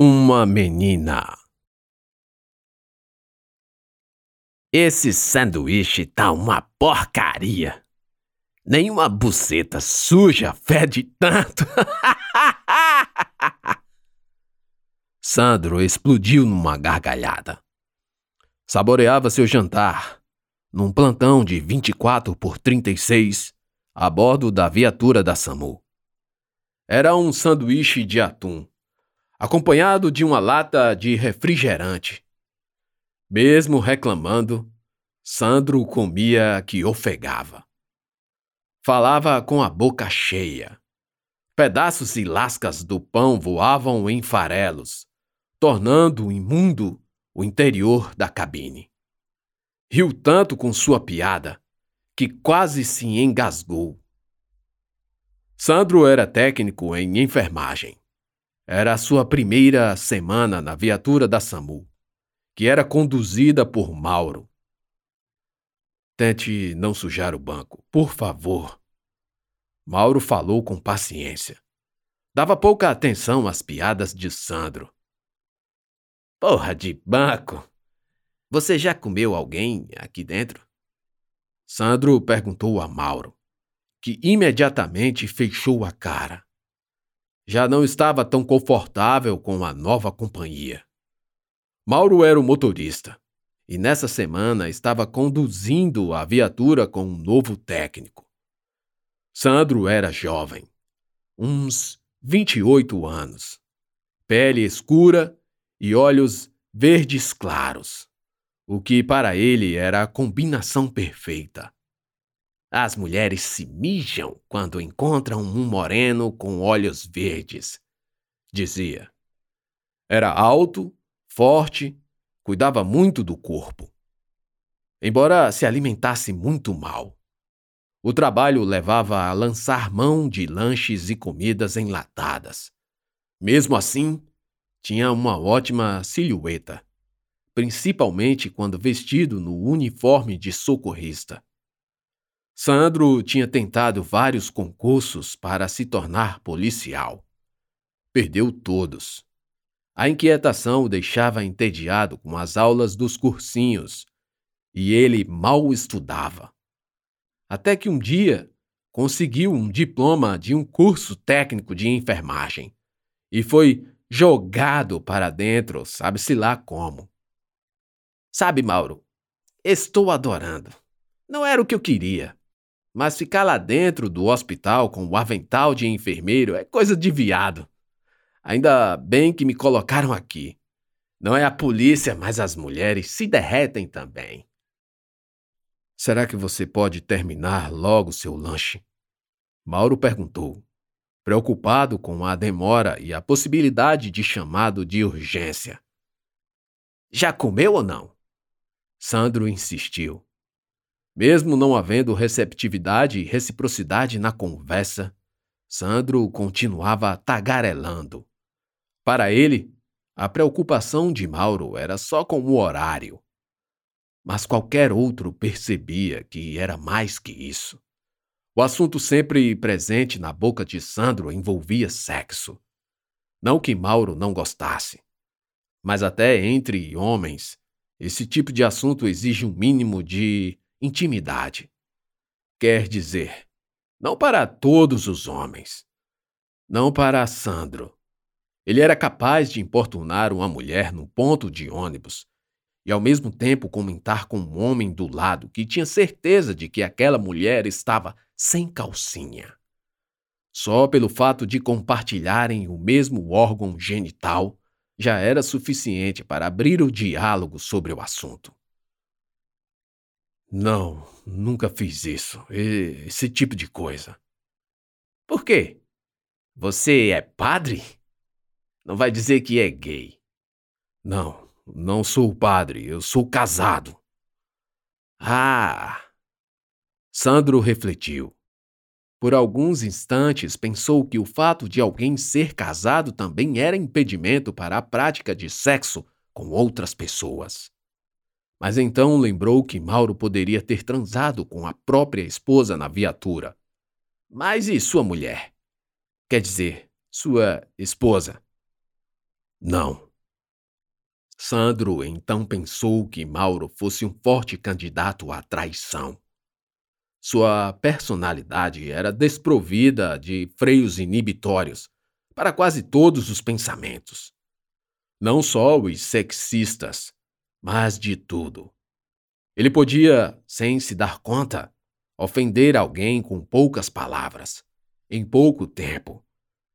Uma menina. Esse sanduíche tá uma porcaria. Nenhuma buceta suja fede tanto. Sandro explodiu numa gargalhada. Saboreava seu jantar num plantão de 24 por 36 a bordo da viatura da SAMU. Era um sanduíche de atum, acompanhado de uma lata de refrigerante. Mesmo reclamando, Sandro comia que ofegava. Falava com a boca cheia. Pedaços e lascas do pão voavam em farelos, tornando imundo o interior da cabine. Riu tanto com sua piada que quase se engasgou. Sandro era técnico em enfermagem. Era a sua primeira semana na viatura da SAMU, que era conduzida por Mauro, Tente não sujar o banco, por favor. Mauro falou com paciência. Dava pouca atenção às piadas de Sandro. Porra de banco! Você já comeu alguém aqui dentro? Sandro perguntou a Mauro, que imediatamente fechou a cara. Já não estava tão confortável com a nova companhia. Mauro era o motorista e nessa semana estava conduzindo a viatura com um novo técnico. Sandro era jovem, uns 28 anos, pele escura e olhos verdes claros, o que para ele era a combinação perfeita. As mulheres se mijam quando encontram um moreno com olhos verdes, dizia. Era alto, forte cuidava muito do corpo. Embora se alimentasse muito mal, o trabalho levava a lançar mão de lanches e comidas enlatadas. Mesmo assim, tinha uma ótima silhueta, principalmente quando vestido no uniforme de socorrista. Sandro tinha tentado vários concursos para se tornar policial. Perdeu todos. A inquietação o deixava entediado com as aulas dos cursinhos, e ele mal estudava. Até que um dia conseguiu um diploma de um curso técnico de enfermagem e foi jogado para dentro, sabe-se lá como. Sabe, Mauro, estou adorando. Não era o que eu queria. Mas ficar lá dentro do hospital com o avental de enfermeiro é coisa de viado. Ainda bem que me colocaram aqui. Não é a polícia, mas as mulheres se derretem também. Será que você pode terminar logo seu lanche? Mauro perguntou, preocupado com a demora e a possibilidade de chamado de urgência. Já comeu ou não? Sandro insistiu. Mesmo não havendo receptividade e reciprocidade na conversa, Sandro continuava tagarelando. Para ele, a preocupação de Mauro era só com o horário. Mas qualquer outro percebia que era mais que isso. O assunto sempre presente na boca de Sandro envolvia sexo. Não que Mauro não gostasse, mas até entre homens, esse tipo de assunto exige um mínimo de intimidade. Quer dizer, não para todos os homens, não para Sandro, ele era capaz de importunar uma mulher num ponto de ônibus e ao mesmo tempo comentar com um homem do lado que tinha certeza de que aquela mulher estava sem calcinha. Só pelo fato de compartilharem o mesmo órgão genital já era suficiente para abrir o diálogo sobre o assunto. Não, nunca fiz isso. Esse tipo de coisa. Por quê? Você é padre? Não vai dizer que é gay. Não, não sou padre, eu sou casado. Ah! Sandro refletiu. Por alguns instantes pensou que o fato de alguém ser casado também era impedimento para a prática de sexo com outras pessoas. Mas então lembrou que Mauro poderia ter transado com a própria esposa na viatura. Mas e sua mulher? Quer dizer, sua esposa? Não. Sandro então pensou que Mauro fosse um forte candidato à traição. Sua personalidade era desprovida de freios inibitórios para quase todos os pensamentos. Não só os sexistas, mas de tudo. Ele podia, sem se dar conta, ofender alguém com poucas palavras, em pouco tempo,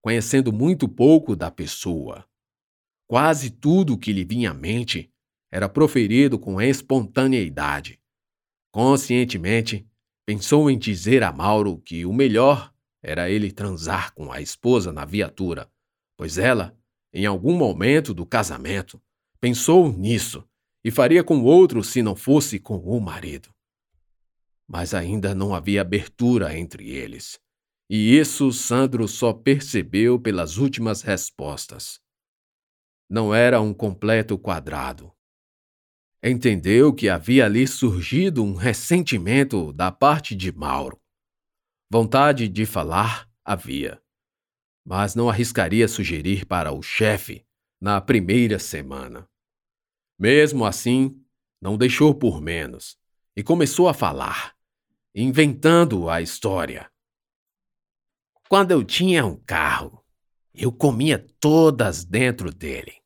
conhecendo muito pouco da pessoa. Quase tudo que lhe vinha à mente era proferido com espontaneidade. Conscientemente, pensou em dizer a Mauro que o melhor era ele transar com a esposa na viatura, pois ela, em algum momento do casamento, pensou nisso e faria com outro se não fosse com o marido. Mas ainda não havia abertura entre eles. E isso Sandro só percebeu pelas últimas respostas. Não era um completo quadrado. Entendeu que havia ali surgido um ressentimento da parte de Mauro. Vontade de falar havia, mas não arriscaria sugerir para o chefe na primeira semana. Mesmo assim, não deixou por menos e começou a falar, inventando a história. Quando eu tinha um carro, eu comia todas dentro dele.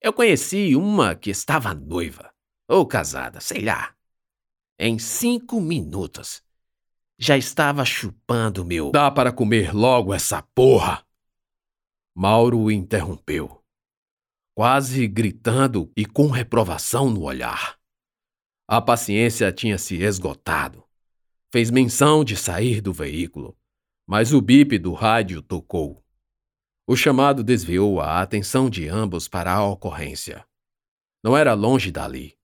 Eu conheci uma que estava noiva, ou casada, sei lá. Em cinco minutos, já estava chupando meu. Dá para comer logo essa porra! Mauro o interrompeu quase gritando e com reprovação no olhar. A paciência tinha se esgotado. Fez menção de sair do veículo, mas o bip do rádio tocou. O chamado desviou a atenção de ambos para a ocorrência. Não era longe dali.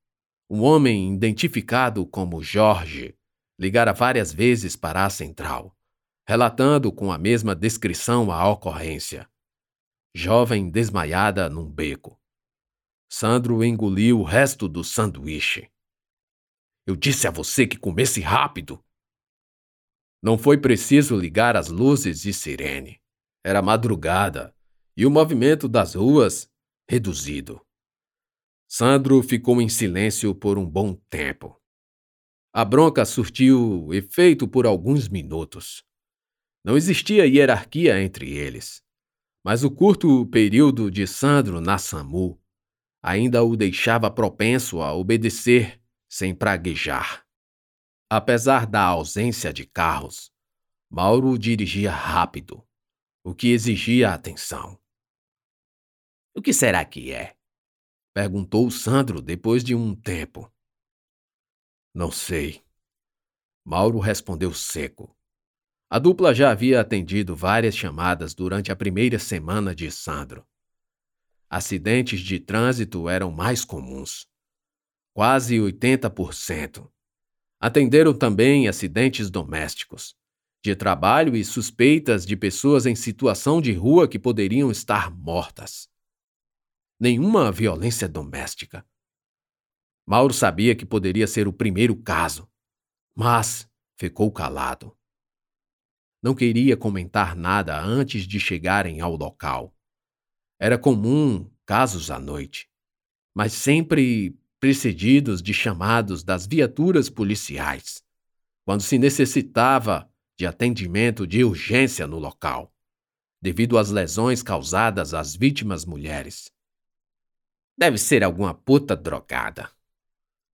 Um homem identificado como Jorge ligara várias vezes para a central, relatando com a mesma descrição a ocorrência jovem desmaiada num beco. Sandro engoliu o resto do sanduíche. Eu disse a você que comesse rápido. Não foi preciso ligar as luzes de sirene. Era madrugada e o movimento das ruas reduzido. Sandro ficou em silêncio por um bom tempo. A bronca surtiu efeito por alguns minutos. Não existia hierarquia entre eles. Mas o curto período de Sandro na SAMU ainda o deixava propenso a obedecer sem praguejar. Apesar da ausência de carros, Mauro dirigia rápido, o que exigia atenção. O que será que é? perguntou Sandro depois de um tempo. Não sei. Mauro respondeu seco. A dupla já havia atendido várias chamadas durante a primeira semana de Sandro. Acidentes de trânsito eram mais comuns. Quase 80%. Atenderam também acidentes domésticos, de trabalho e suspeitas de pessoas em situação de rua que poderiam estar mortas. Nenhuma violência doméstica. Mauro sabia que poderia ser o primeiro caso, mas ficou calado. Não queria comentar nada antes de chegarem ao local. Era comum casos à noite, mas sempre precedidos de chamados das viaturas policiais, quando se necessitava de atendimento de urgência no local, devido às lesões causadas às vítimas mulheres. Deve ser alguma puta drogada.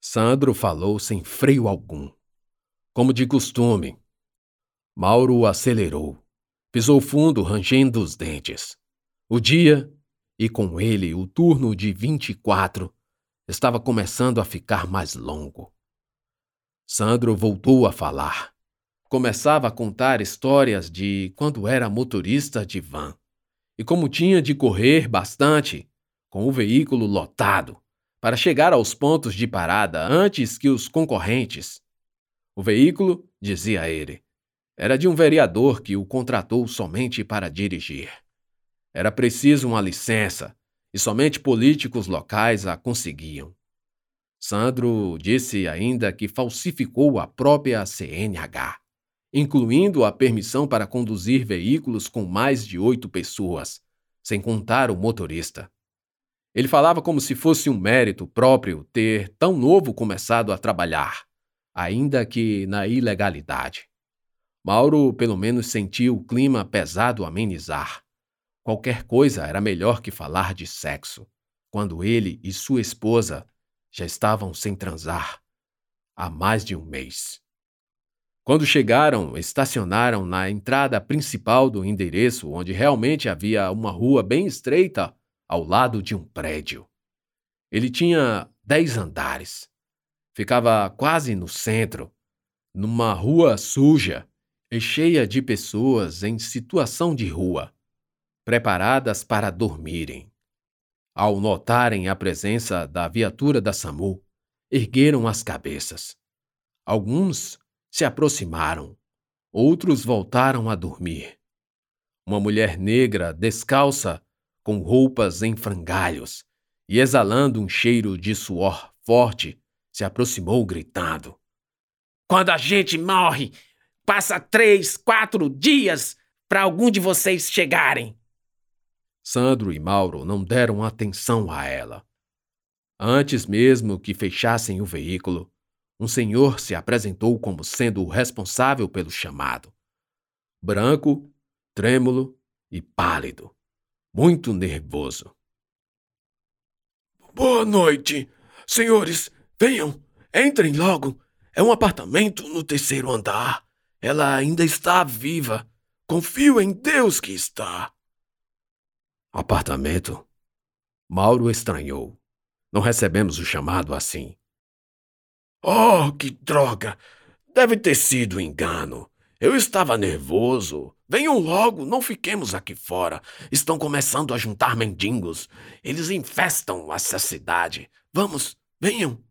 Sandro falou sem freio algum. Como de costume, Mauro acelerou. Pisou fundo, rangendo os dentes. O dia, e com ele o turno de 24, estava começando a ficar mais longo. Sandro voltou a falar. Começava a contar histórias de quando era motorista de van e como tinha de correr bastante com o veículo lotado para chegar aos pontos de parada antes que os concorrentes. O veículo, dizia ele, era de um vereador que o contratou somente para dirigir. Era preciso uma licença, e somente políticos locais a conseguiam. Sandro disse ainda que falsificou a própria CNH, incluindo a permissão para conduzir veículos com mais de oito pessoas, sem contar o motorista. Ele falava como se fosse um mérito próprio ter tão novo começado a trabalhar, ainda que na ilegalidade. Mauro, pelo menos, sentiu o clima pesado amenizar. Qualquer coisa era melhor que falar de sexo, quando ele e sua esposa já estavam sem transar há mais de um mês. Quando chegaram, estacionaram na entrada principal do endereço, onde realmente havia uma rua bem estreita ao lado de um prédio. Ele tinha dez andares. Ficava quase no centro, numa rua suja e cheia de pessoas em situação de rua, preparadas para dormirem. Ao notarem a presença da viatura da SAMU, ergueram as cabeças. Alguns se aproximaram, outros voltaram a dormir. Uma mulher negra, descalça, com roupas em frangalhos e exalando um cheiro de suor forte, se aproximou gritando: Quando a gente morre, passa três, quatro dias para algum de vocês chegarem. Sandro e Mauro não deram atenção a ela. Antes mesmo que fechassem o veículo, um senhor se apresentou como sendo o responsável pelo chamado. Branco, trêmulo e pálido, muito nervoso. Boa noite. Senhores, venham, entrem logo. É um apartamento no terceiro andar. Ela ainda está viva. Confio em Deus que está. Apartamento? Mauro estranhou. Não recebemos o chamado assim. Oh, que droga! Deve ter sido engano. Eu estava nervoso. Venham logo, não fiquemos aqui fora. Estão começando a juntar mendigos. Eles infestam essa cidade. Vamos, venham.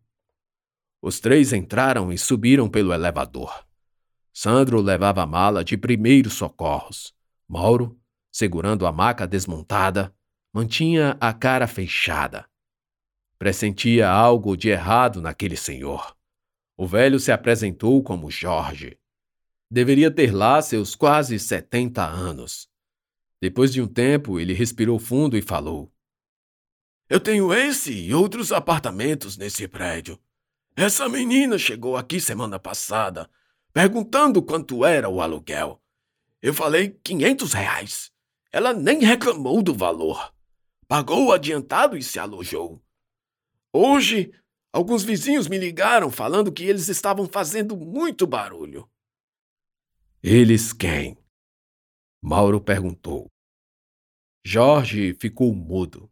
Os três entraram e subiram pelo elevador. Sandro levava a mala de primeiros socorros. Mauro, segurando a maca desmontada, mantinha a cara fechada. Pressentia algo de errado naquele senhor. O velho se apresentou como Jorge. Deveria ter lá seus quase setenta anos. Depois de um tempo, ele respirou fundo e falou: Eu tenho esse e outros apartamentos nesse prédio. Essa menina chegou aqui semana passada, perguntando quanto era o aluguel. Eu falei quinhentos reais. Ela nem reclamou do valor. Pagou o adiantado e se alojou. Hoje Alguns vizinhos me ligaram falando que eles estavam fazendo muito barulho. Eles quem? Mauro perguntou. Jorge ficou mudo.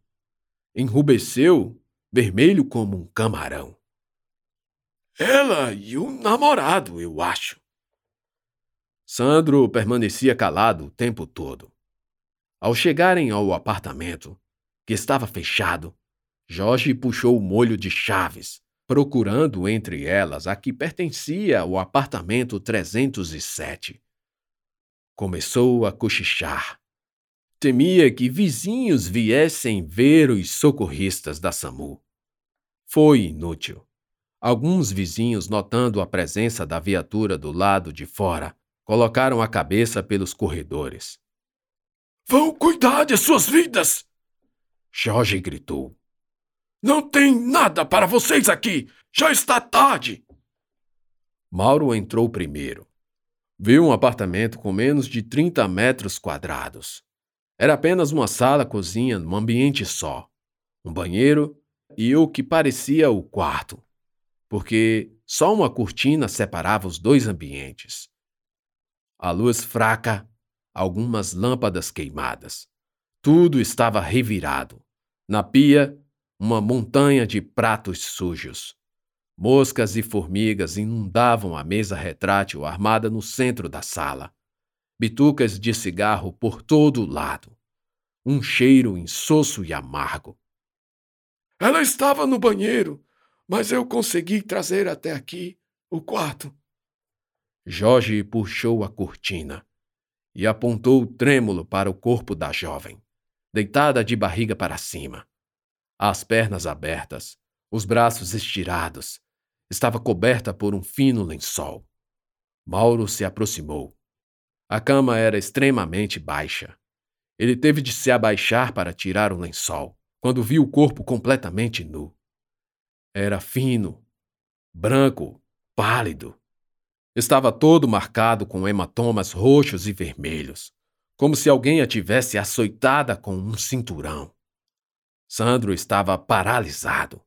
Enrubesceu, vermelho como um camarão. Ela e o namorado, eu acho. Sandro permanecia calado o tempo todo. Ao chegarem ao apartamento, que estava fechado, Jorge puxou o molho de chaves, procurando entre elas a que pertencia ao apartamento 307. Começou a cochichar. Temia que vizinhos viessem ver os socorristas da SAMU. Foi inútil. Alguns vizinhos, notando a presença da viatura do lado de fora, colocaram a cabeça pelos corredores. Vão cuidar de suas vidas! Jorge gritou. Não tem nada para vocês aqui! Já está tarde! Mauro entrou primeiro. Viu um apartamento com menos de 30 metros quadrados. Era apenas uma sala-cozinha num ambiente só, um banheiro e o que parecia o quarto, porque só uma cortina separava os dois ambientes. A luz fraca, algumas lâmpadas queimadas. Tudo estava revirado. Na pia, uma montanha de pratos sujos. Moscas e formigas inundavam a mesa retrátil armada no centro da sala. Bitucas de cigarro por todo lado. Um cheiro insosso e amargo. Ela estava no banheiro, mas eu consegui trazer até aqui o quarto. Jorge puxou a cortina e apontou trêmulo para o corpo da jovem, deitada de barriga para cima as pernas abertas, os braços estirados. Estava coberta por um fino lençol. Mauro se aproximou. A cama era extremamente baixa. Ele teve de se abaixar para tirar o lençol, quando viu o corpo completamente nu. Era fino, branco, pálido. Estava todo marcado com hematomas roxos e vermelhos, como se alguém a tivesse açoitada com um cinturão. Sandro estava paralisado.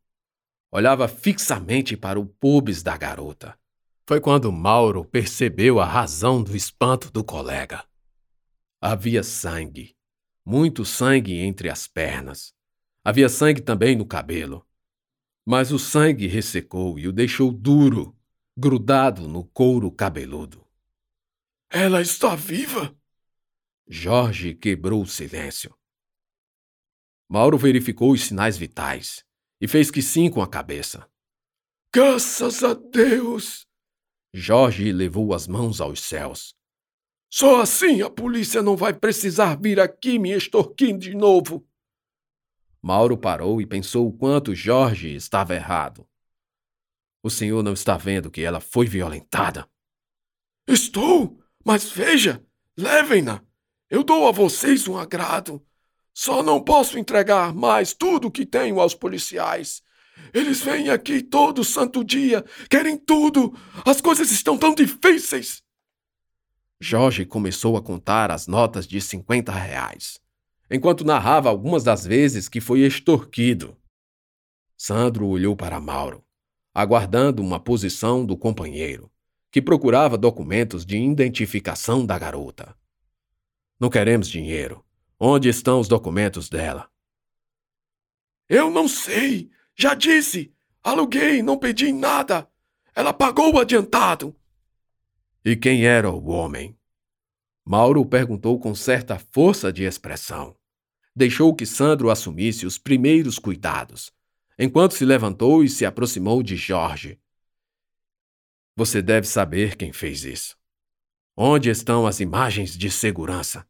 Olhava fixamente para o pubis da garota. Foi quando Mauro percebeu a razão do espanto do colega. Havia sangue, muito sangue entre as pernas. Havia sangue também no cabelo. Mas o sangue ressecou e o deixou duro, grudado no couro cabeludo. Ela está viva? Jorge quebrou o silêncio. Mauro verificou os sinais vitais e fez que sim com a cabeça. Graças a Deus! Jorge levou as mãos aos céus. Só assim a polícia não vai precisar vir aqui me extorquindo de novo. Mauro parou e pensou o quanto Jorge estava errado. O senhor não está vendo que ela foi violentada? Estou, mas veja, levem-na. Eu dou a vocês um agrado. Só não posso entregar mais tudo o que tenho aos policiais. Eles vêm aqui todo santo dia, querem tudo. As coisas estão tão difíceis. Jorge começou a contar as notas de cinquenta reais, enquanto narrava algumas das vezes que foi extorquido. Sandro olhou para Mauro, aguardando uma posição do companheiro, que procurava documentos de identificação da garota. Não queremos dinheiro. Onde estão os documentos dela? Eu não sei. Já disse. Aluguei, não pedi nada. Ela pagou o adiantado. E quem era o homem? Mauro perguntou com certa força de expressão. Deixou que Sandro assumisse os primeiros cuidados, enquanto se levantou e se aproximou de Jorge. Você deve saber quem fez isso. Onde estão as imagens de segurança?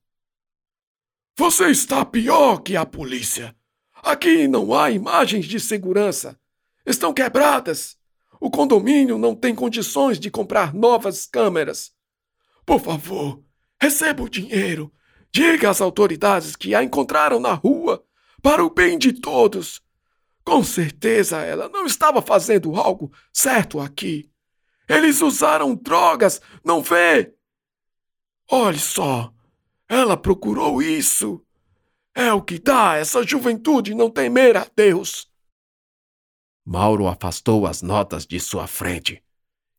Você está pior que a polícia. Aqui não há imagens de segurança. Estão quebradas. O condomínio não tem condições de comprar novas câmeras. Por favor, receba o dinheiro. Diga às autoridades que a encontraram na rua, para o bem de todos. Com certeza ela não estava fazendo algo certo aqui. Eles usaram drogas, não vê? Olhe só, ela procurou isso. É o que dá essa juventude não temer a Deus. Mauro afastou as notas de sua frente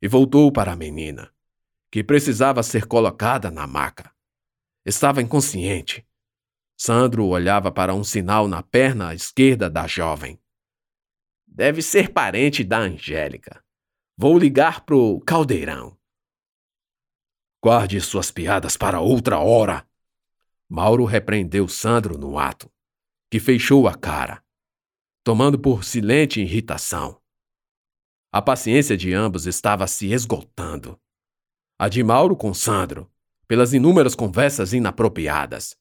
e voltou para a menina, que precisava ser colocada na maca. Estava inconsciente. Sandro olhava para um sinal na perna esquerda da jovem. Deve ser parente da Angélica. Vou ligar pro caldeirão. Guarde suas piadas para outra hora. Mauro repreendeu Sandro no ato, que fechou a cara tomando por silente irritação. A paciência de ambos estava se esgotando. A de Mauro com Sandro, pelas inúmeras conversas inapropriadas.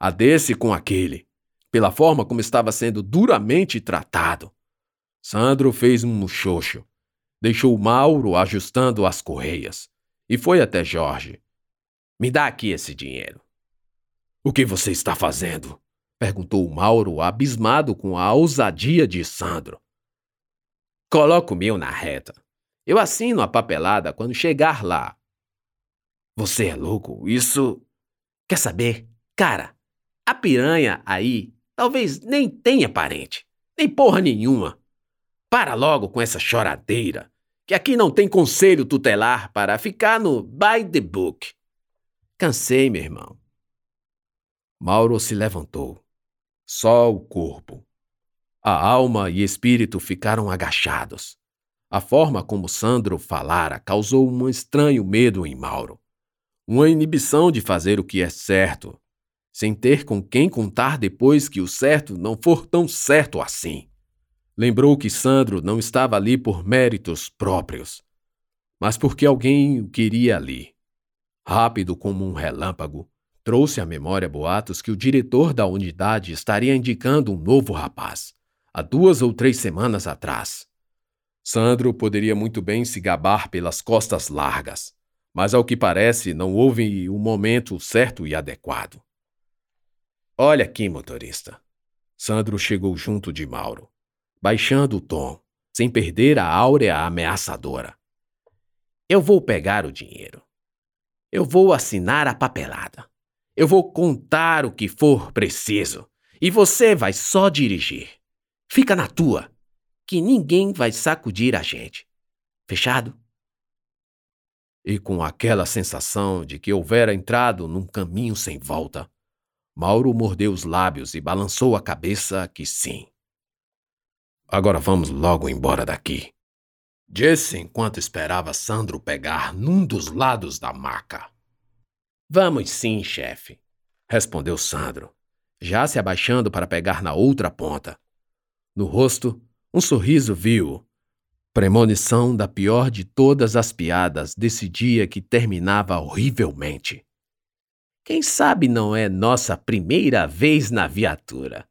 A desse com aquele, pela forma como estava sendo duramente tratado. Sandro fez um muxoxo, deixou Mauro ajustando as correias e foi até Jorge. Me dá aqui esse dinheiro. O que você está fazendo? Perguntou Mauro, abismado com a ousadia de Sandro. Coloco o meu na reta. Eu assino a papelada quando chegar lá. Você é louco? Isso. Quer saber? Cara, a piranha aí talvez nem tenha parente, nem porra nenhuma. Para logo com essa choradeira, que aqui não tem conselho tutelar para ficar no by the book. Cansei, meu irmão. Mauro se levantou. Só o corpo. A alma e espírito ficaram agachados. A forma como Sandro falara causou um estranho medo em Mauro. Uma inibição de fazer o que é certo, sem ter com quem contar depois que o certo não for tão certo assim. Lembrou que Sandro não estava ali por méritos próprios, mas porque alguém o queria ali. Rápido como um relâmpago, Trouxe à memória boatos que o diretor da unidade estaria indicando um novo rapaz, há duas ou três semanas atrás. Sandro poderia muito bem se gabar pelas costas largas, mas ao que parece não houve o momento certo e adequado. Olha aqui, motorista. Sandro chegou junto de Mauro, baixando o tom, sem perder a áurea ameaçadora. Eu vou pegar o dinheiro. Eu vou assinar a papelada. Eu vou contar o que for preciso. E você vai só dirigir. Fica na tua, que ninguém vai sacudir a gente. Fechado? E com aquela sensação de que houvera entrado num caminho sem volta, Mauro mordeu os lábios e balançou a cabeça que sim. Agora vamos logo embora daqui. Disse enquanto esperava Sandro pegar num dos lados da maca. Vamos sim, chefe, respondeu Sandro, já se abaixando para pegar na outra ponta. No rosto, um sorriso viu, premonição da pior de todas as piadas desse dia que terminava horrivelmente. Quem sabe não é nossa primeira vez na viatura.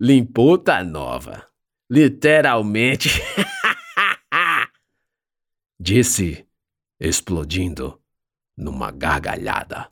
Limpou tá nova. Literalmente. Disse, explodindo numa gargalhada.